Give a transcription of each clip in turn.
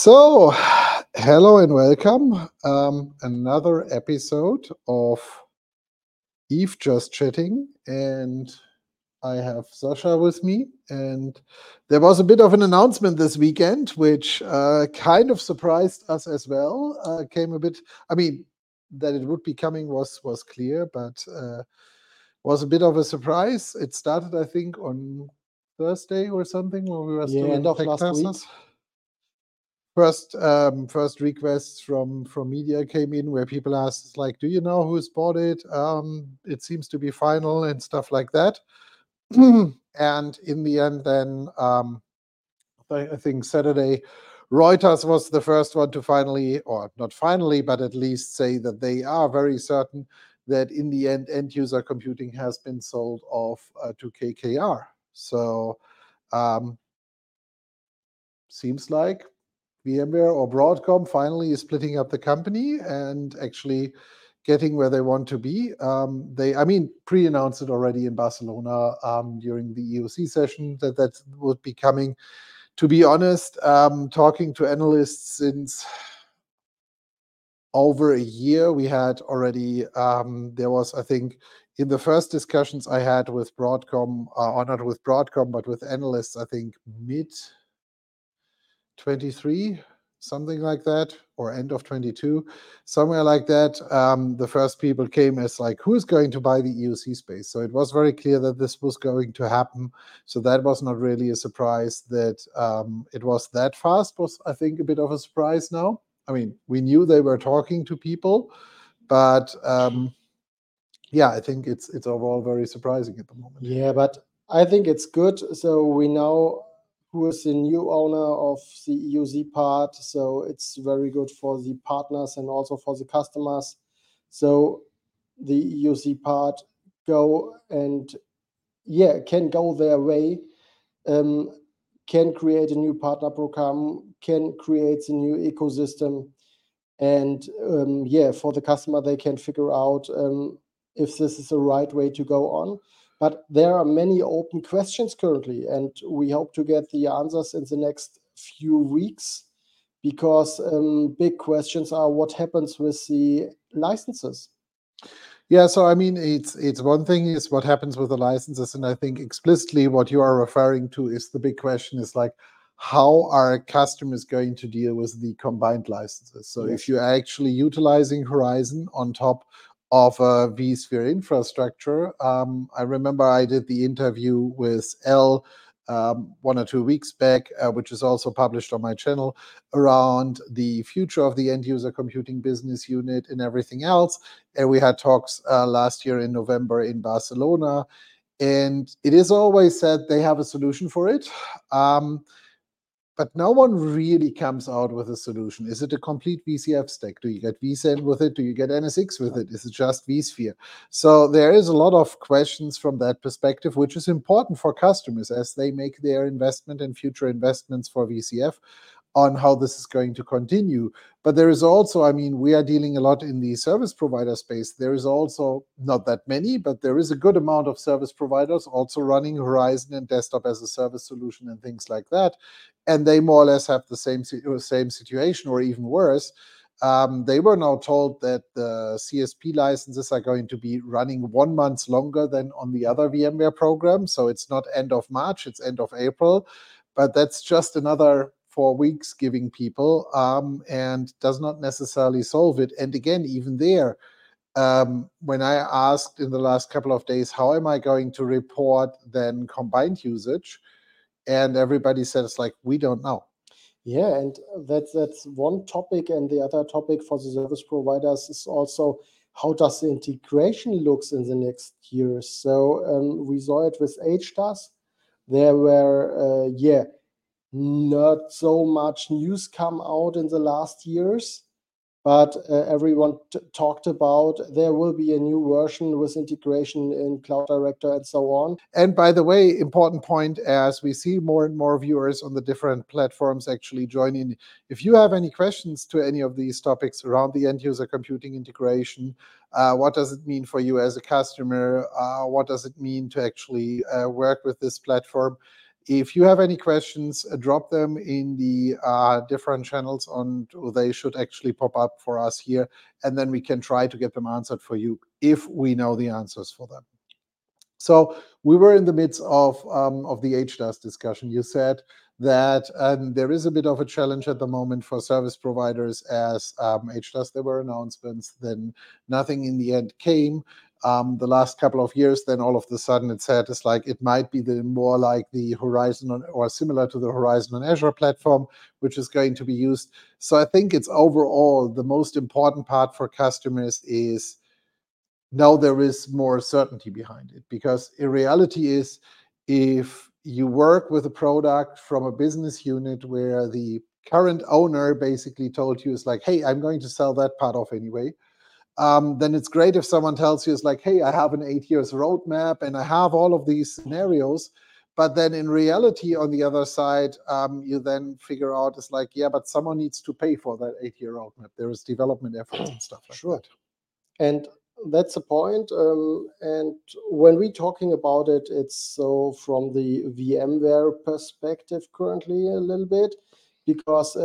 So, hello and welcome. Um, another episode of Yves Just Chatting, and I have Sascha with me. And there was a bit of an announcement this weekend, which uh, kind of surprised us as well. Uh, came a bit, I mean, that it would be coming was was clear, but uh, was a bit of a surprise. It started, I think, on Thursday or something when we were still Yeah, in end of tech last week. First um, first requests from from media came in where people asked like do you know who's bought it? Um, it seems to be final and stuff like that. And in the end then um, I, I think saturday reuters was the first one to finally or not finally but at least say that they are very certain that in the end end user computing has been sold off uh, to kkr so um, seems like VMware or Broadcom finally is splitting up the company and actually getting where they want to be. Um, they, I mean, pre-announced it already in Barcelona um, during the EUC session that that would be coming. To be honest, um, talking to analysts since over a year, we had already. Um, there was, I think, in the first discussions I had with Broadcom, uh, or not with Broadcom, but with analysts, I think mid 23 something like that or end of 22 somewhere like that um, the first people came as like who's going to buy the EUC space? So it was very clear that this was going to happen. So that was not really a surprise that um, it was that fast was i think a bit of a surprise now. I mean we knew they were talking to people but um, yeah i think it's it's overall very surprising at the moment. Yeah, but I think it's good. So we know who is the new owner of the EUC part. So it's very good for the partners and also for the customers. So the EUC part go and yeah, can go their way, um, can create a new partner program, can create a new ecosystem. And um, yeah, for the customer, they can figure out um, if this is the right way to go on. But there are many open questions currently, and we hope to get the answers in the next few weeks because um, big questions are what happens with the licenses. Yeah, so I mean, it's it's one thing is what happens with the licenses, and I think explicitly what you are referring to is the big question is like, how are customers going to deal with the combined licenses? So if you're actually utilizing Horizon on top of a vSphere infrastructure, um, I remember I did the interview with L um, one or two weeks back, uh, which is also published on my channel, around the future of the end user computing business unit and everything else and we had talks uh, last year in November in Barcelona. And it is always said they have a solution for it. Um, but no one really comes out with a solution. Is it a complete VCF stack? Do you get vCenter with it? Do you get NSX with it? Is it just vSphere? So there is a lot of questions from that perspective, which is important for customers as they make their investment and future investments for VCF on how this is going to continue. But there is also, I mean, we are dealing a lot in the service provider space. There is also not that many, but there is a good amount of service providers also running Horizon and desktop as a service solution and things like that. And they more or less have the same uh, same situation, or even worse. Um, they were now told that the CSP licenses are going to be running one month longer than on the other VMware program. So it's not end of March, it's end of April. But that's just another four weeks giving people um, and does not necessarily solve it. And again, even there, um, when I asked in the last couple of days, how am I going to report then combined usage? And everybody said it's like, we don't know. Yeah, and that's that's one topic, and the other topic for the service providers is also how does the integration looks in the next years. So um, we saw it with HDaaS. There were uh, yeah not so much news come out in the last years, but uh, everyone talked about there will be a new version with integration in Cloud Director and so on. And by the way, important point as we see more and more viewers on the different platforms actually joining. If you have any questions to any of these topics around the end user computing integration, uh, what does it mean for you as a customer? Uh, what does it mean to actually uh, work with this platform? If you have any questions, uh, drop them in the uh, different channels on they should actually pop up for us here, and then we can try to get them answered for you if we know the answers for them. So we were in the midst of um, the HDaaS discussion. You said that um, there is a bit of a challenge at the moment for service providers as um, HDaaS. There were announcements, then nothing in the end came. Um, the last couple of years, then all of a sudden it said it's like it might be the more like the Horizon on or similar to the Horizon on Azure platform, which is going to be used. So I think it's overall the most important part for customers is now there is more certainty behind it. Because in reality is, if you work with a product from a business unit where the current owner basically told you, it's like, "Hey, I'm going to sell that part off anyway," Um, then it's great if someone tells you, it's like, "Hey, I have an eight years roadmap, and I have all of these scenarios." But then in reality, on the other side, um, you then figure out it's like, yeah, but someone needs to pay for that eight-year roadmap. There is development efforts and stuff like that. Sure. And that's the point. Um, and when we're talking about it, it's so from the VMware perspective currently a little bit, because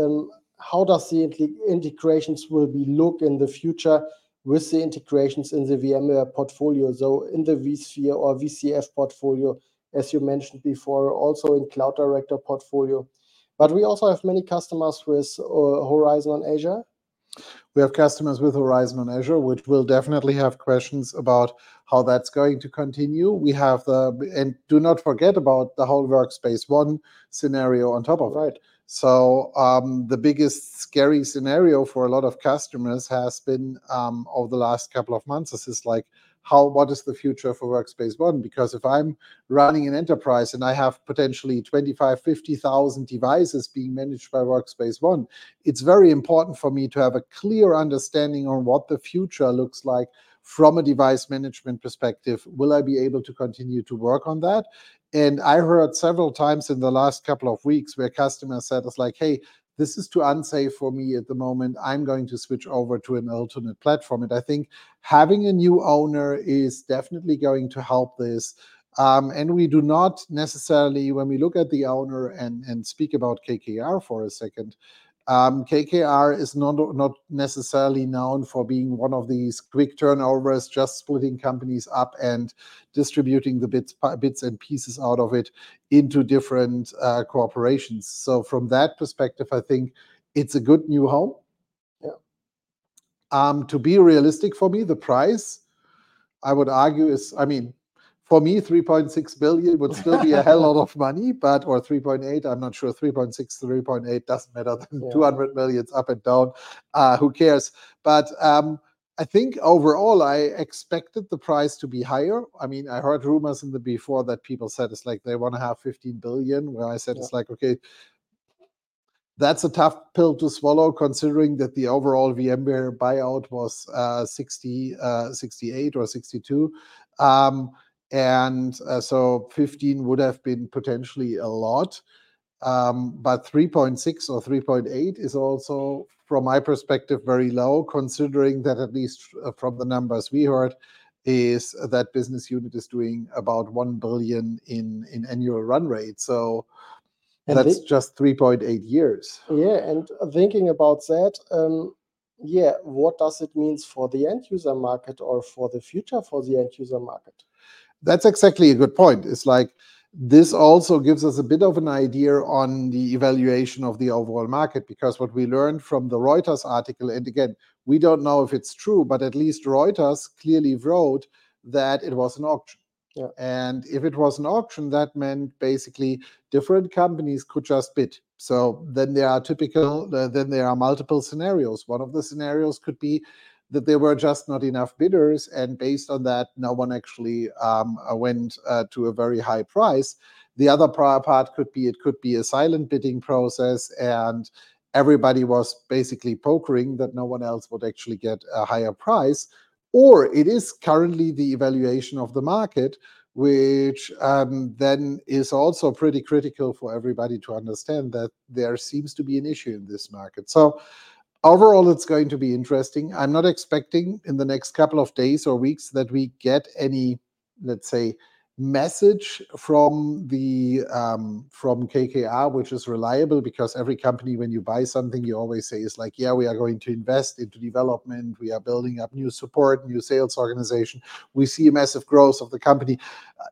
how does the integrations will be look in the future with the integrations in the VMware portfolio? So in the vSphere or VCF portfolio, as you mentioned before, also in Cloud Director portfolio. But we also have many customers with uh, Horizon on Azure. We have customers with Horizon on Azure, which will definitely have questions about how that's going to continue. We have the... And do not forget about the whole Workspace ONE scenario on top of it. So, um, the biggest scary scenario for a lot of customers has been, um, over the last couple of months, This is like, how what is the future for Workspace ONE? Because if I'm running an enterprise and I have potentially 25,000-50,000 devices being managed by Workspace ONE, it's very important for me to have a clear understanding on what the future looks like from a device management perspective. Will I be able to continue to work on that? And I heard several times in the last couple of weeks where customers said, it's like, "Hey, this is too unsafe for me at the moment. I'm going to switch over to an alternate platform." And I think having a new owner is definitely going to help this. Um, and we do not necessarily, when we look at the owner and speak about KKR for a second, KKR is not not necessarily known for being one of these quick turnovers, just splitting companies up and distributing the bits bits and pieces out of it into different uh, corporations. So from that perspective, I think it's a good new home. Yeah. Um, To be realistic for me, the price, I would argue, is... I mean, for me, 3.6 billion would still be a hell lot of money, but or 3.8 I'm not sure. 3.6 billion, 3.8 billion, doesn't matter. Yeah. 200 million up and down, uh, who cares? But, um, I think overall, I expected the price to be higher. I mean, I heard rumors in the before that people said it's like they want to have 15 billion, where I said- Yeah... it's like, okay, that's a tough pill to swallow, considering that the overall VMware buyout was uh, 60, uh, 68 or 62. Um, And uh, so 15 would have been potentially a lot. Um, but 3.6 or 3.8 is also, from my perspective, very low, considering that at least uh, from the numbers we heard, is that business unit is doing about 1 billion in in annual run rate. So- And That's just 3.8 years. Yeah, and thinking about that, um, yeah, what does it means for the end user market or for the future for the end user market? That's exactly a good point. It's like, this also gives us a bit of an idea on the evaluation of the overall market, because what we learned from the Reuters article, and again, we don't know if it's true, but at least Reuters clearly wrote that it was an auction. Yeah. And If it was an auction, that meant basically different companies could just bid. So then there are typical, uh, then there are multiple scenarios. One of the scenarios could be that there were just not enough bidders, and based on that, no one actually um, uh, went uh, to a very high price. The other part could be, it could be a silent bidding process, and everybody was basically pokering that no one else would actually get a higher price. Or it is currently the evaluation of the market, which um, then is also pretty critical for everybody to understand that there seems to be an issue in this market. So overall, it's going to be interesting. I'm not expecting in the next couple of days or weeks that we get any, let's say, message from the um, from KKR, which is reliable because every company, when you buy something, you always say is like, yeah, we are going to invest into development, we are building up new support, new sales organization. We see a massive growth of the company.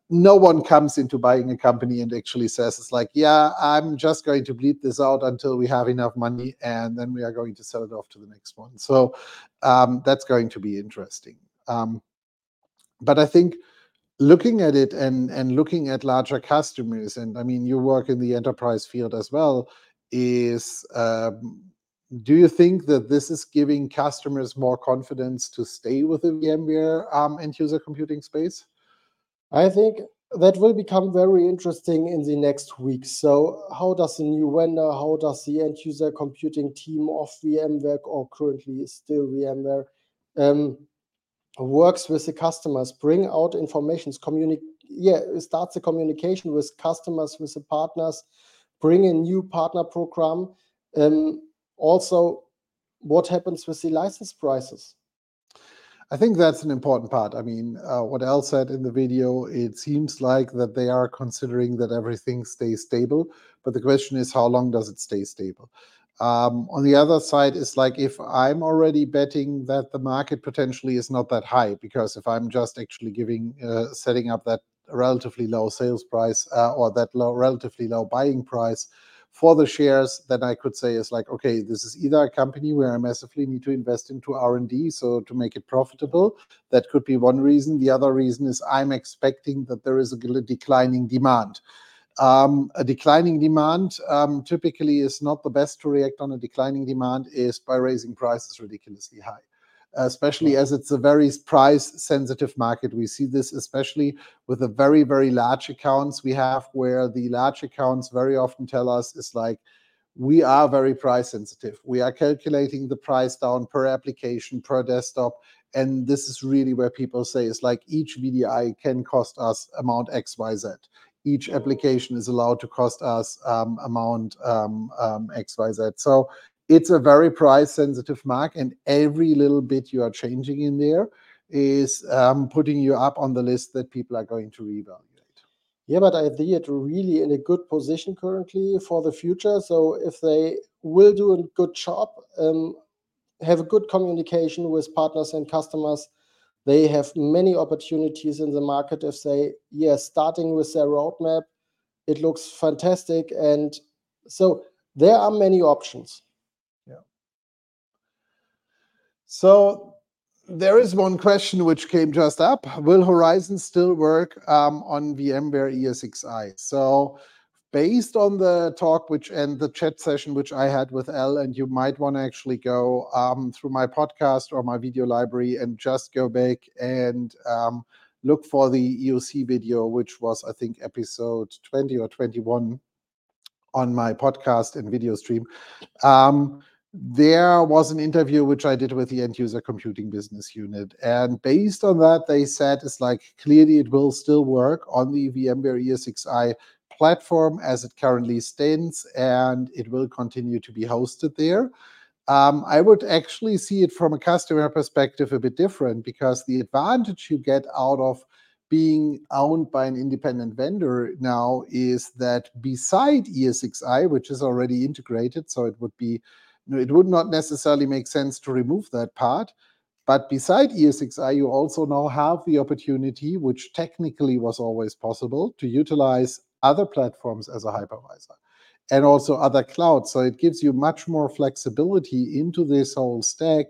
No one comes into buying a company and actually says it's like, yeah, I'm just going to bleed this out until we have enough money, and then we are going to sell it off to the next one. So um, that's going to be interesting. Um, but I think looking at it and and looking at larger customers, and I mean, you work in the enterprise field as well, is um, do you think that this is giving customers more confidence to stay with the VMware um, end user computing space? I think that will become very interesting in the next weeks. So, how does the new vendor, how does the end user computing team of VMware, or currently still VMware, um, works with the customers, bring out informations, communicate, yeah, starts the communication with customers, with the partners, bring a new partner program. Um, also, what happens with the license prices? I think that's an important part. I mean, uh, what El said in the video, it seems like that they are considering that everything stays stable, but the question is, how long does it stay stable? Um, on the other side, is like if I'm already betting that the market potentially is not that high, because if I'm just actually giving, uh, setting up that relatively low sales price uh, or that low, relatively low buying price for the shares, then I could say is like, okay, this is either a company where I massively need to invest into R&D, so to make it profitable. That could be one reason. The other reason is I'm expecting that there is a declining demand. Um, a declining demand um, typically is not the best to react on a declining demand is by raising prices ridiculously high especially as it's a very price sensitive market. We see this especially with the very, very large accounts we have, where the large accounts very often tell us is like, we are very price sensitive. We are calculating the price down per application, per desktop. And this is really where people say it's like each VDI can cost us amount XYZ each application is allowed to cost us um, amount um, um, XYZ. So it's a very price sensitive mark, and every little bit you are changing in there is um, putting you up on the list that people are going to reevaluate. Yeah, but I think it really in a good position currently for the future. So if they will do a good job, um, have a good communication with partners and customers, they have many opportunities in the market if they, yeah, starting with their roadmap, it looks fantastic. And so there are many options. Yeah. So there is one question which came just up. Will Horizon still work um, on VMware ESXi? So based on the talk which and the chat session which I had with El, and you might want to actually go um, through my podcast or my video library and just go back and um, look for the EUC video, which was I think episode 20 or 21 on my podcast and video stream. Um, there was an interview which I did with the end user computing business unit. And based on that, they said it's like clearly it will still work on the VMware ESXi platform as it currently stands, and it will continue to be hosted there. Um, I would actually see it from a customer perspective a bit different because the advantage you get out of being owned by an independent vendor now is that beside ESXi, which is already integrated, so it would be, it would not necessarily make sense to remove that part. But beside ESXi, you also now have the opportunity, which technically was always possible, to utilize other platforms as a hypervisor and also other clouds. So it gives you much more flexibility into this whole stack.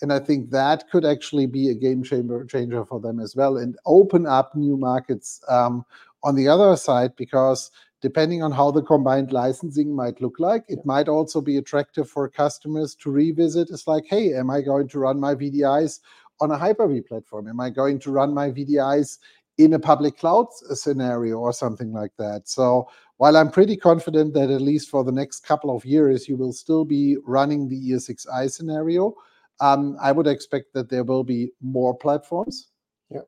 And I think that could actually be a game changer, changer for them as well and open up new markets um, on the other side because depending on how the combined licensing might look like, it might also be attractive for customers to revisit. It's like, hey, am I going to run my VDIs on a Hyper-V platform? Am I going to run my VDIs in a public cloud scenario or something like that. So while I'm pretty confident that at least for the next couple of years, you will still be running the ESXi scenario, um, I would expect that there will be more platforms. Yeah.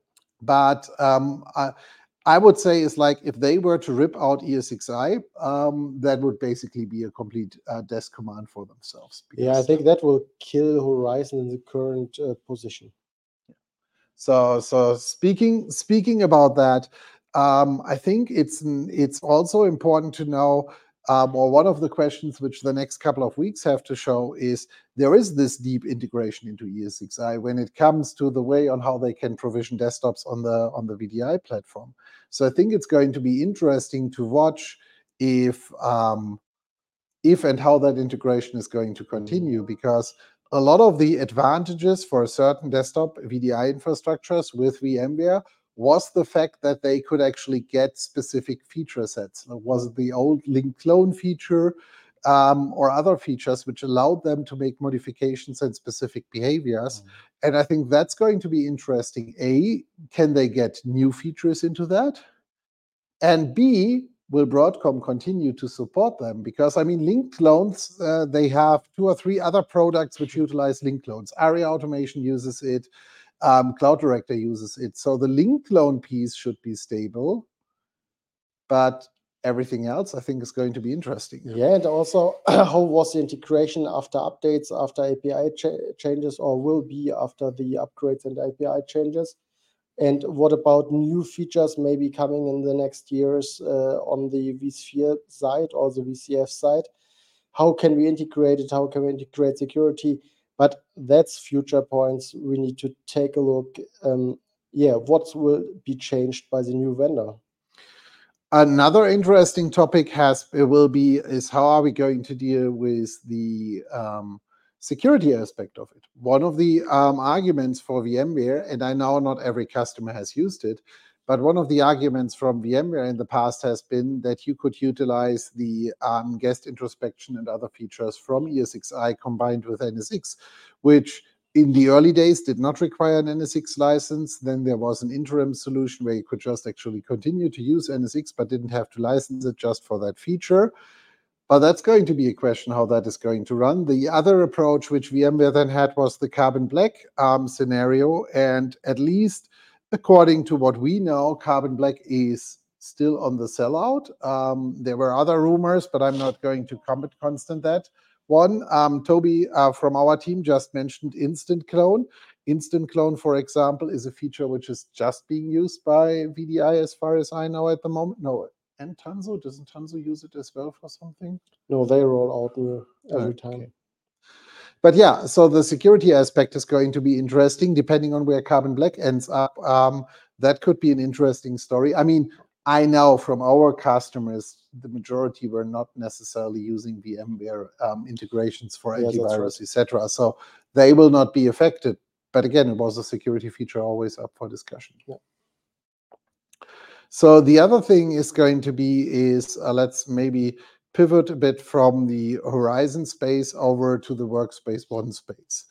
But um, I, I, would say it's like if they were to rip out ESXi, um, that would basically be a complete uh, desk command for themselves. Yeah, I think that will kill Horizon in the current uh, position. So, so speaking speaking about that, um, I think it's it's also important to know, um, or one of the questions which the next couple of weeks have to show is there is this deep integration into ESXi when it comes to the way on how they can provision desktops on the on the VDI platform. So I think it's going to be interesting to watch if um, if and how that integration is going to continue because a lot of the advantages for certain desktop VDI infrastructures with VMware was the fact that they could actually get specific feature sets. Was the old link clone feature um, or other features which allowed them to make modifications and specific behaviors? Mm. And I think that's going to be interesting. A, can they get new features into that? And B, will Broadcom continue to support them? Because I mean, link clones, uh, they have two or three other products which utilize link clones. ARIA Automation uses it um, Cloud Director uses it. So the link clone piece should be stable, but everything else I think is going to be interesting. Yeah, and also how was the integration after updates, after API ch changes, or will be after the upgrades and API changes? And what about new features maybe coming in the next years uh, on the vSphere side or the VCF side? How can we integrate it? How can we integrate security? but that's future points we need to take a look um, yeah what will be changed by the new vendor another interesting topic has it will be is how are we going to deal with the um, security aspect of it one of the um, arguments for vmware and i know not every customer has used it but one of the arguments from VMware in the past has been that you could utilize the um, guest introspection and other features from ESXi combined with NSX, which in the early days did not require an NSX license. Then there was an interim solution where you could just actually continue to use NSX but didn't have to license it just for that feature. But that's going to be a question how that is going to run. The other approach which VMware then had was the carbon black um, scenario. And at least according to what we know, Carbon Black is still on the sellout. Um, there were other rumors, but I'm not going to comment constant that. One, um, Toby uh, from our team just mentioned Instant Clone. Instant Clone, for example, is a feature which is just being used by VDI as far as I know at the moment. No, and Tanzu, doesn't Tanzu use it as well for something? No, they roll out every okay. time. But yeah, so the security aspect is going to be interesting depending on where Carbon Black ends up. Um, that could be an interesting story. I mean, I know from our customers, the majority were not necessarily using VMware um, integrations for yeah, antivirus, right. etc. So they will not be affected. But again, it was a security feature always up for discussion. Yeah. So the other thing is going to be is uh, let's maybe pivot a bit from the Horizon space over to the Workspace ONE space.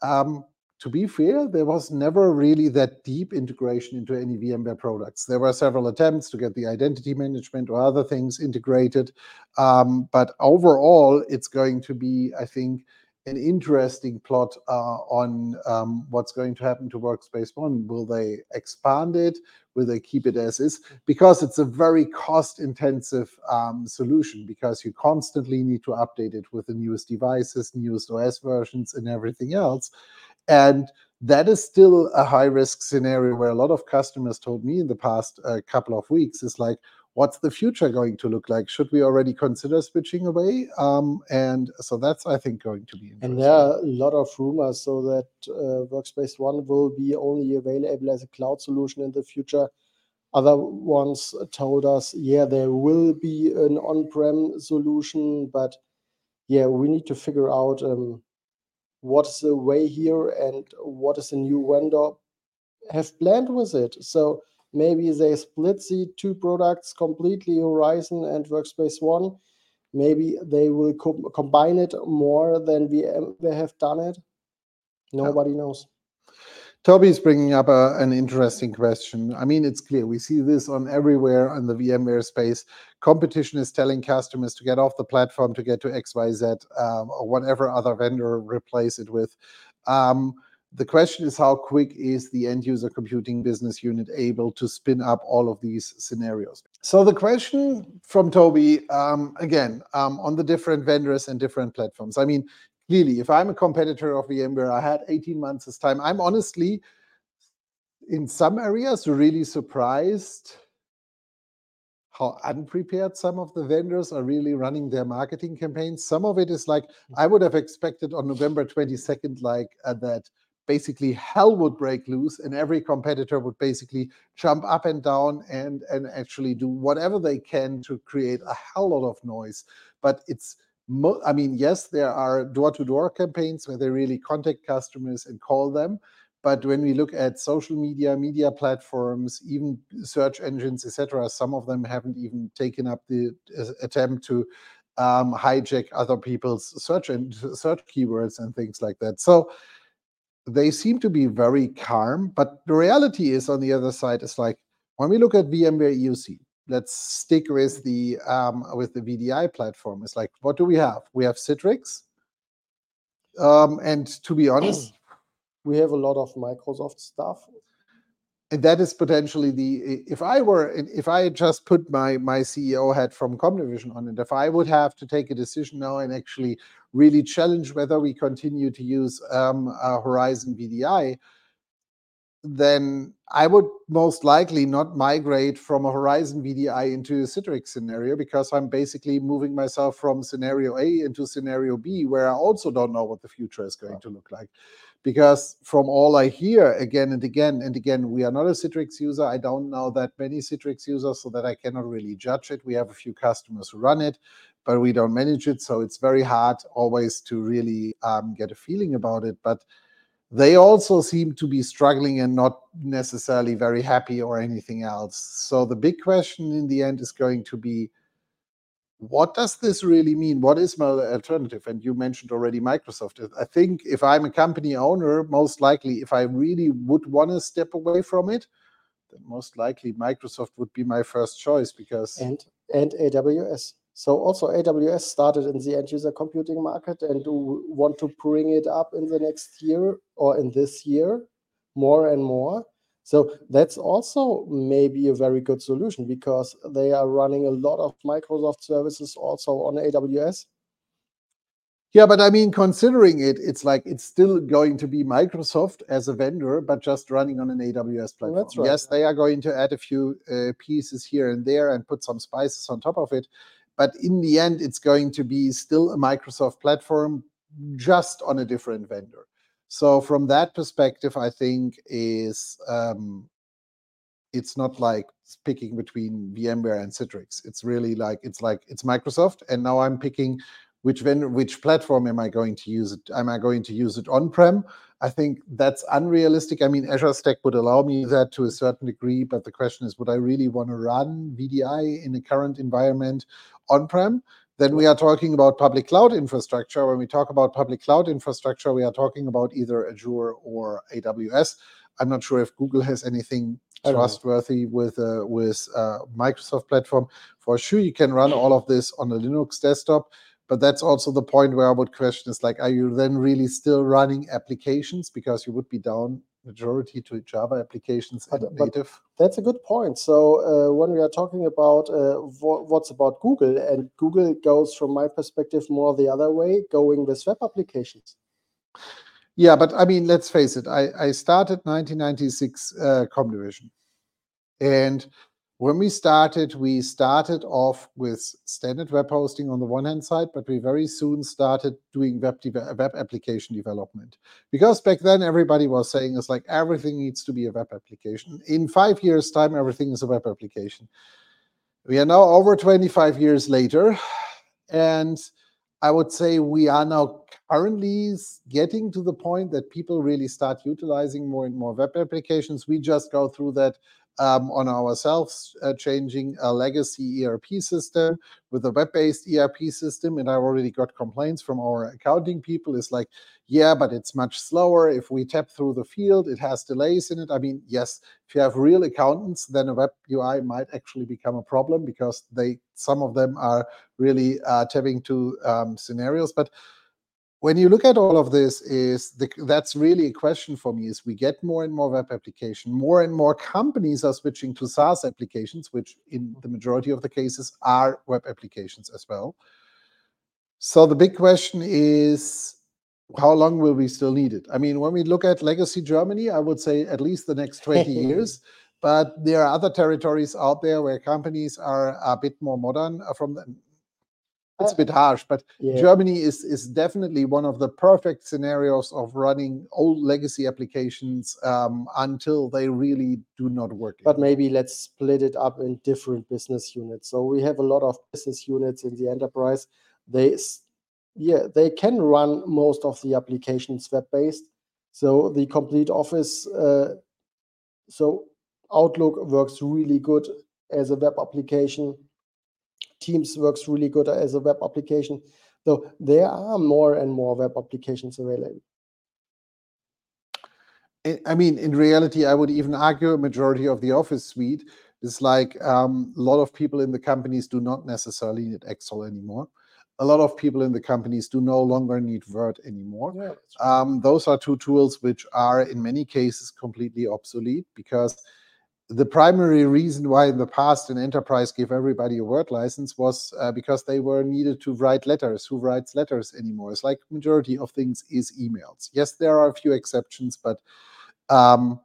Um, to be fair, there was never really that deep integration into any VMware products. There were several attempts to get the identity management or other things integrated. Um, but overall, it's going to be, I think, an interesting plot uh, on um, what's going to happen to Workspace ONE. Will they expand it? Will they keep it as is? Because it's a very cost-intensive um, solution because you constantly need to update it with the newest devices, newest OS versions, and everything else. And that is still a high-risk scenario where a lot of customers told me in the past uh, couple of weeks is like, what's the future going to look like? Should we already consider switching away? Um, and so that's, I think, going to be interesting. And there are a lot of rumors so that uh, Workspace ONE will be only available as a cloud solution in the future. Other ones told us, yeah, there will be an on-prem solution, but yeah, we need to figure out um, what is the way here and what is the new vendor have planned with it. So Maybe they split the two products completely, Horizon and Workspace ONE. Maybe they will co combine it more than we have done it. Nobody yeah. knows. Toby is bringing up a, an interesting question. I mean, it's clear we see this on everywhere in the VMware space. Competition is telling customers to get off the platform to get to XYZ um, or whatever other vendor replace it with. Um, the question is how quick is the end user computing business unit able to spin up all of these scenarios? So the question from Toby, um, again, um, on the different vendors and different platforms. I mean, clearly, if I'm a competitor of VMware, I had 18 months this time. I'm honestly, in some areas, really surprised how unprepared some of the vendors are really running their marketing campaigns. Some of it is like I would have expected on November 22nd, like uh, that basically hell would break loose and every competitor would basically jump up and down and and actually do whatever they can to create a hell lot of noise. But it's I mean, yes, there are door-to-door campaigns where they really contact customers and call them, but when we look at social media, media platforms, even search engines, etc., some of them haven't even taken up the uh, attempt to um, hijack other people's search and search keywords and things like that. So they seem to be very calm. But the reality is, on the other side, is like when we look at VMware EUC, let's stick with the um, with the VDI platform. It's like, what do we have? We have Citrix, um, and to be honest, we have a lot of Microsoft stuff. And that is potentially the if I were if I just put my my CEO hat from Comdivision on it, if I would have to take a decision now and actually really challenge whether we continue to use um, Horizon VDI, then I would most likely not migrate from a Horizon VDI into a Citrix scenario because I'm basically moving myself from scenario A into scenario B, where I also don't know what the future is going to look like. Because from all I hear again and again and again, we are not a Citrix user. I don't know that many Citrix users, so that I cannot really judge it. We have a few customers who run it, but we don't manage it. So it's very hard always to really um, get a feeling about it. But they also seem to be struggling and not necessarily very happy or anything else. So the big question in the end is going to be what does this really mean? What is my alternative? And you mentioned already Microsoft. I think if I'm a company owner, most likely, if I really would want to step away from it, then most likely Microsoft would be my first choice because and and AWS. So also AWS started in the end user computing market and do want to bring it up in the next year or in this year more and more. So that's also maybe a very good solution because they are running a lot of Microsoft services also on AWS. Yeah, but I mean, considering it, it's like it's still going to be Microsoft as a vendor, but just running on an AWS platform. That's right. Yes, they are going to add a few uh, pieces here and there and put some spices on top of it. But in the end, it's going to be still a Microsoft platform, just on a different vendor. So from that perspective, I think is um, it's not like picking between VMware and Citrix. It's really like it's like it's Microsoft, and now I'm picking which vendor, which platform am I going to use it? Am I going to use it on-prem? I think that's unrealistic. I mean, Azure Stack would allow me that to a certain degree, but the question is, would I really want to run VDI in a current environment on-prem? Then we are talking about public cloud infrastructure. When we talk about public cloud infrastructure, we are talking about either Azure or AWS. I'm not sure if Google has anything trustworthy with uh, with uh, Microsoft platform. For sure, you can run all of this on a Linux desktop. But that's also the point where I would question is like, are you then really still running applications because you would be down majority to Java applications and but, native? But that's a good point. So uh, when we are talking about uh, what's about Google, and Google goes from my perspective more the other way, going with web applications. Yeah, but I mean, let's face it. I, I started 1996 uh, Comdivision, and when we started, we started off with standard web hosting on the one hand side, but we very soon started doing web, web application development. Because back then everybody was saying it's like everything needs to be a web application. In five years' time, everything is a web application. We are now over 25 years later, and I would say we are now currently getting to the point that people really start utilizing more and more web applications. We just go through that um, on ourselves, uh, changing a legacy ERP system with a web-based ERP system. And I already got complaints from our accounting people. It's like, yeah, but it's much slower. If we tap through the field, it has delays in it. I mean, yes, if you have real accountants, then a web UI might actually become a problem because they some of them are really uh, tapping to um, scenarios. But when you look at all of this is the, that's really a question for me is we get more and more web application more and more companies are switching to saas applications which in the majority of the cases are web applications as well. So the big question is how long will we still need it? I mean when we look at legacy germany i would say at least the next 20 years But there are other territories out there where companies are a bit more modern uh, from the it's a bit harsh, but Yeah. Germany is is definitely one of the perfect scenarios of running old legacy applications um, until they really do not work. But anymore. maybe let's split it up in different business units. So we have a lot of business units in the enterprise. They, yeah, they can run most of the applications web-based. So the complete Office, uh, so Outlook works really good as a web application. Teams works really good as a web application. So there are more and more web applications available. I- mean, in reality, I would even argue a majority of the Office suite is like um, a lot of people in the companies do not necessarily need Excel anymore. A lot of people in the companies do no longer need Word anymore. Yeah, Um, those are two tools which are in many cases completely obsolete because the primary reason why in the past an enterprise gave everybody a word license was uh, because they were needed to write letters. Who writes letters anymore? It's like majority of things is emails. Yes, there are a few exceptions, but um,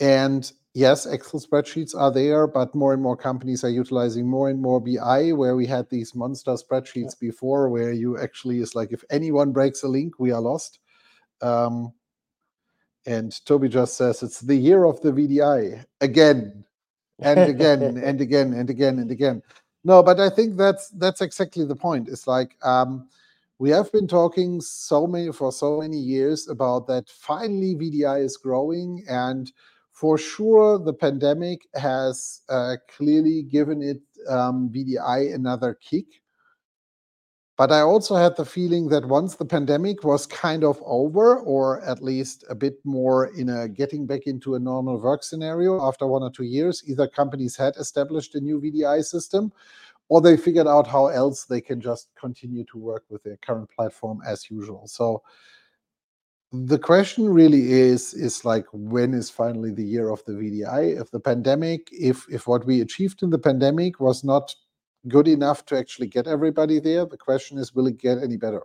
and yes, Excel spreadsheets are there, but more and more companies are utilizing more and more BI, where we had these monster spreadsheets before, where you actually is like if anyone breaks a link, we are lost. Um, and Toby just says it's the year of the VDI again and again and again and again and again. No, but I think that's that's exactly the point. It's like um, we have been talking so many for so many years about that. Finally, VDI is growing, and for sure, the pandemic has uh, clearly given it um, VDI another kick. But I also had the feeling that once the pandemic was kind of over, or at least a bit more in a getting back into a normal work scenario after one or two years, either companies had established a new VDI system or they figured out how else they can just continue to work with their current platform as usual. So the question really is is like when is finally the year of the VDI? If the pandemic, if if what we achieved in the pandemic was not good enough to actually get everybody there, the question is will it get any better?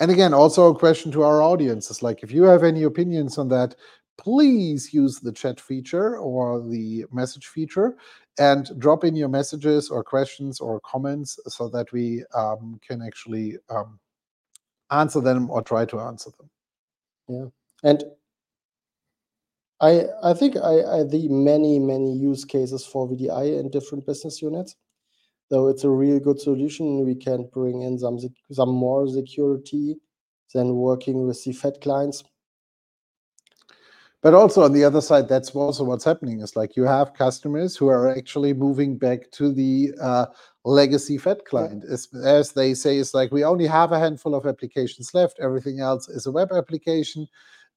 And again, also a question to our audience is like if you have any opinions on that, please use the chat feature or the message feature and drop in your messages or questions or comments so that we um, can actually um, answer them or try to answer them. Yeah. And I I think I, I the many many use cases for VDI in different business units. So it's a real good solution. We can bring in some some more security than working with the Fed clients. But also on the other side, that's also what's happening. Is like you have customers who are actually moving back to the uh, legacy Fed client. As, as they say, it's like we only have a handful of applications left. Everything else is a web application.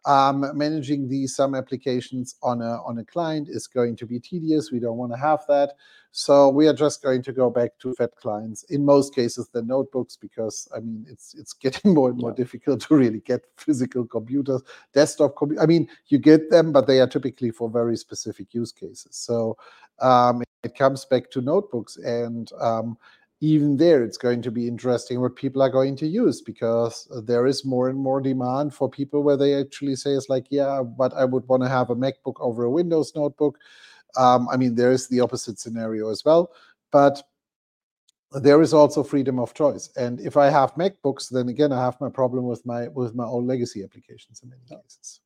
Um, managing these some applications on a on a client is going to be tedious. We don't want to have that. So we are just going to go back to fat clients. In most cases, the notebooks, because I mean it's it's getting more and more Yeah. difficult to really get physical computers desktop computer. I mean, you get them, but they are typically for very specific use cases. So um, it comes back to notebooks, and um, even there, it's going to be interesting what people are going to use because there is more and more demand for people where they actually say it's like, yeah, but I would want to have a MacBook over a Windows notebook. Um, I mean, there is the opposite scenario as well, but there is also freedom of choice. And if I have MacBooks, then again, I have my problem with my with my own legacy applications in many cases.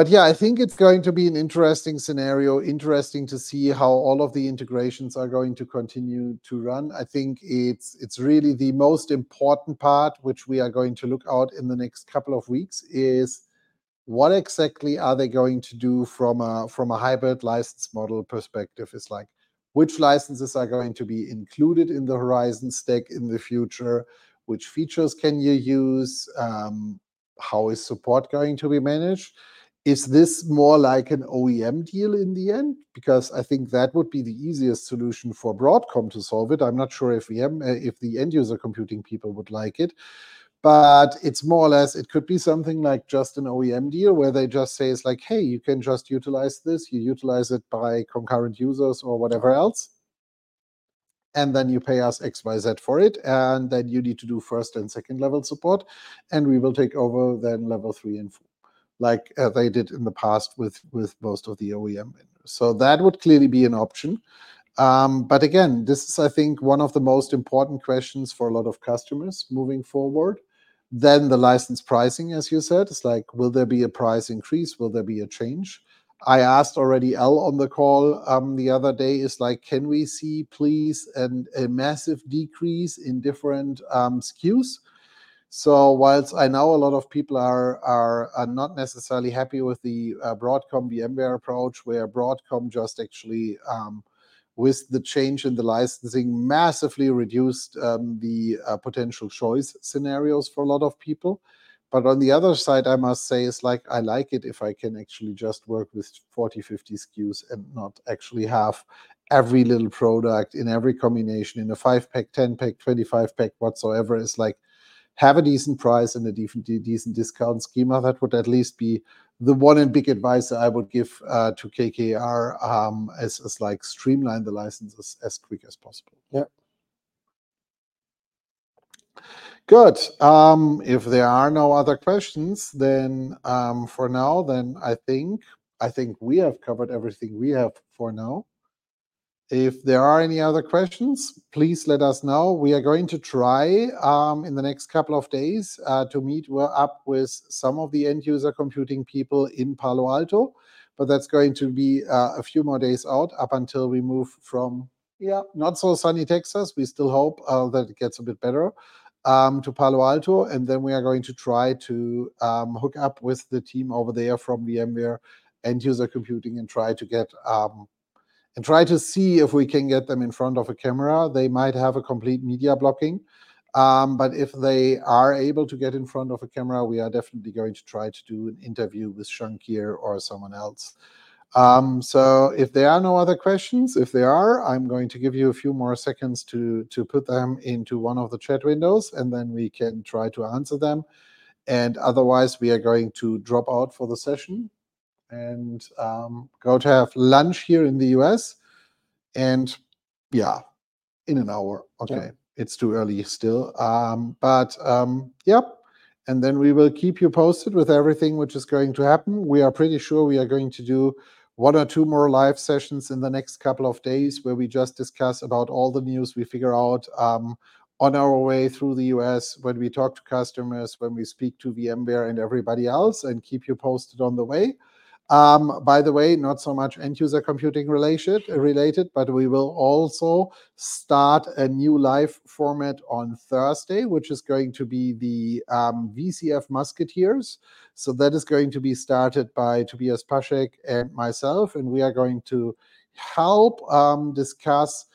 But yeah, I think it's going to be an interesting scenario, interesting to see how all of the integrations are going to continue to run. I think it's it's really the most important part, which we are going to look out in the next couple of weeks, is what exactly are they going to do from a from a hybrid license model perspective? Is like which licenses are going to be included in the Horizon stack in the future? Which features can you use? Um, how is support going to be managed? Is this more like an OEM deal in the end? Because I think that would be the easiest solution for Broadcom to solve it. I'm not sure if VM, uh, if the end user computing people would like it, but it's more or less it could be something like just an OEM deal where they just say it's like, hey, you can just utilize this, you utilize it by concurrent users or whatever else, and then you pay us X Y Z for it, and then you need to do first and second level support, and we will take over then level three and four. Like uh, they did in the past with with most of the OEM vendors. So that would clearly be an option. Um, but again, this is, I think, one of the most important questions for a lot of customers moving forward. Then the license pricing, as you said, is like, will there be a price increase? Will there be a change? I asked already L on the call um, the other day is like, can we see please an, a massive decrease in different um, SKUs? So whilst I know a lot of people are are, are not necessarily happy with the uh, Broadcom VMware approach, where Broadcom just actually um, with the change in the licensing massively reduced um, the uh, potential choice scenarios for a lot of people. But on the other side, I must say, it's like I like it if I can actually just work with 40, 50 SKUs and not actually have every little product in every combination in a five pack, 10 pack, 25 pack, whatsoever. It's like have a decent price and a decent, decent discount schema. That would at least be the one and big advice that I would give uh, to KKR um, as, as like streamline the licenses as quick as possible. Yeah. Good. Um, if there are no other questions, then um, for now, then I think I think we have covered everything we have for now. If there are any other questions, please let us know. We are going to try um, in the next couple of days uh, to meet up with some of the end user computing people in Palo Alto, but that's going to be uh, a few more days out up until we move from, yeah, not so sunny Texas. We still hope uh, that it gets a bit better um, to Palo Alto. And then we are going to try to um, hook up with the team over there from VMware end user computing and try to get and try to see if we can get them in front of a camera. They might have a complete media blocking. Um, but if they are able to get in front of a camera, we are definitely going to try to do an interview with Shankar or someone else. Um, so if there are no other questions, if there are, I'm going to give you a few more seconds to, to put them into one of the chat windows, and then we can try to answer them. And otherwise, we are going to drop out for the session and um, go to have lunch here in the US. And yeah, in an hour. Okay. Yeah. It's too early still. Um, but um, yep. And then we will keep you posted with everything which is going to happen. We are pretty sure we are going to do one or two more live sessions in the next couple of days where we just discuss about all the news we figure out um, on our way through the US when we talk to customers, when we speak to VMware and everybody else, and keep you posted on the way. Um, by the way, not so much end user computing related, related, but we will also start a new live format on Thursday, which is going to be the um, VCF Musketeers. So that is going to be started by Tobias Paschek and myself, and we are going to help um, discuss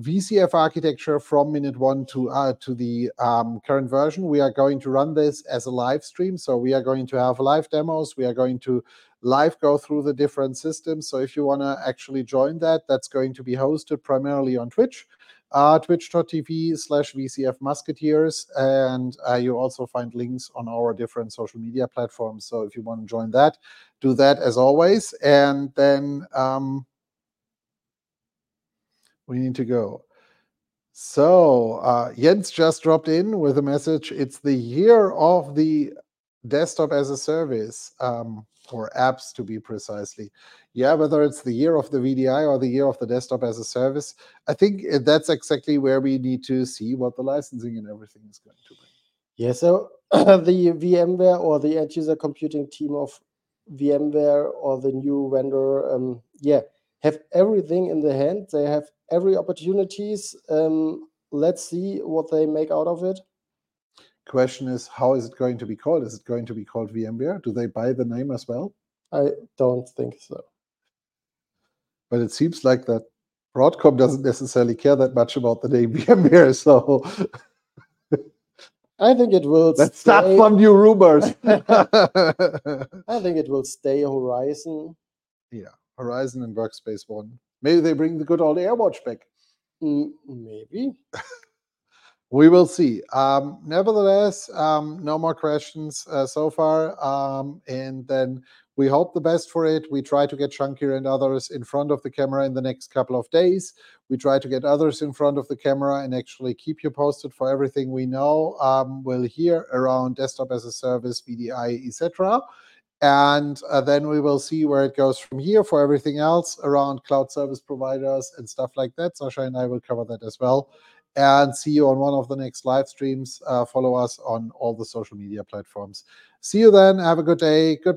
VCF architecture from minute one to uh, to the um, current version. We are going to run this as a live stream, so we are going to have live demos. We are going to live go through the different systems. So if you want to actually join that, that's going to be hosted primarily on Twitch, uh, twitch.tv slash VCF Musketeers. And uh, you also find links on our different social media platforms. So if you want to join that, do that as always. And then um, we need to go. So uh, Jens just dropped in with a message. It's the year of the desktop as a service. Um, or apps to be precisely. Yeah, whether it's the year of the VDI or the year of the desktop as a service, I think eh, that's exactly where we need to see what the licensing and everything is going to bring. Yeah, so the VMware or the end user computing team of VMware or the new vendor, um, yeah, have everything in the hand. They have every opportunities. Um, let's see what they make out of it. Question is, how is it going to be called? Is it going to be called VMware? Do they buy the name as well? I don't think so. But it seems like that Broadcom doesn't necessarily care that much about the name VMware. So I think it will. Let's stay. start some new rumors. I think it will stay Horizon. Yeah, Horizon and Workspace ONE. Maybe they bring the good old AirWatch back. Mm, maybe. We will see. Um, nevertheless, um, no more questions uh, so far. Um, and then we hope the best for it. We try to get Shankar and others in front of the camera in the next couple of days. We try to get others in front of the camera and actually keep you posted for everything we know. Um, we'll hear around desktop as a service, VDI, etc. and uh, then we will see where it goes from here for everything else around cloud service providers and stuff like that. Sascha and I will cover that as well. And see you on one of the next live streams. Uh, follow us on all the social media platforms. See you then. Have a good day. Good.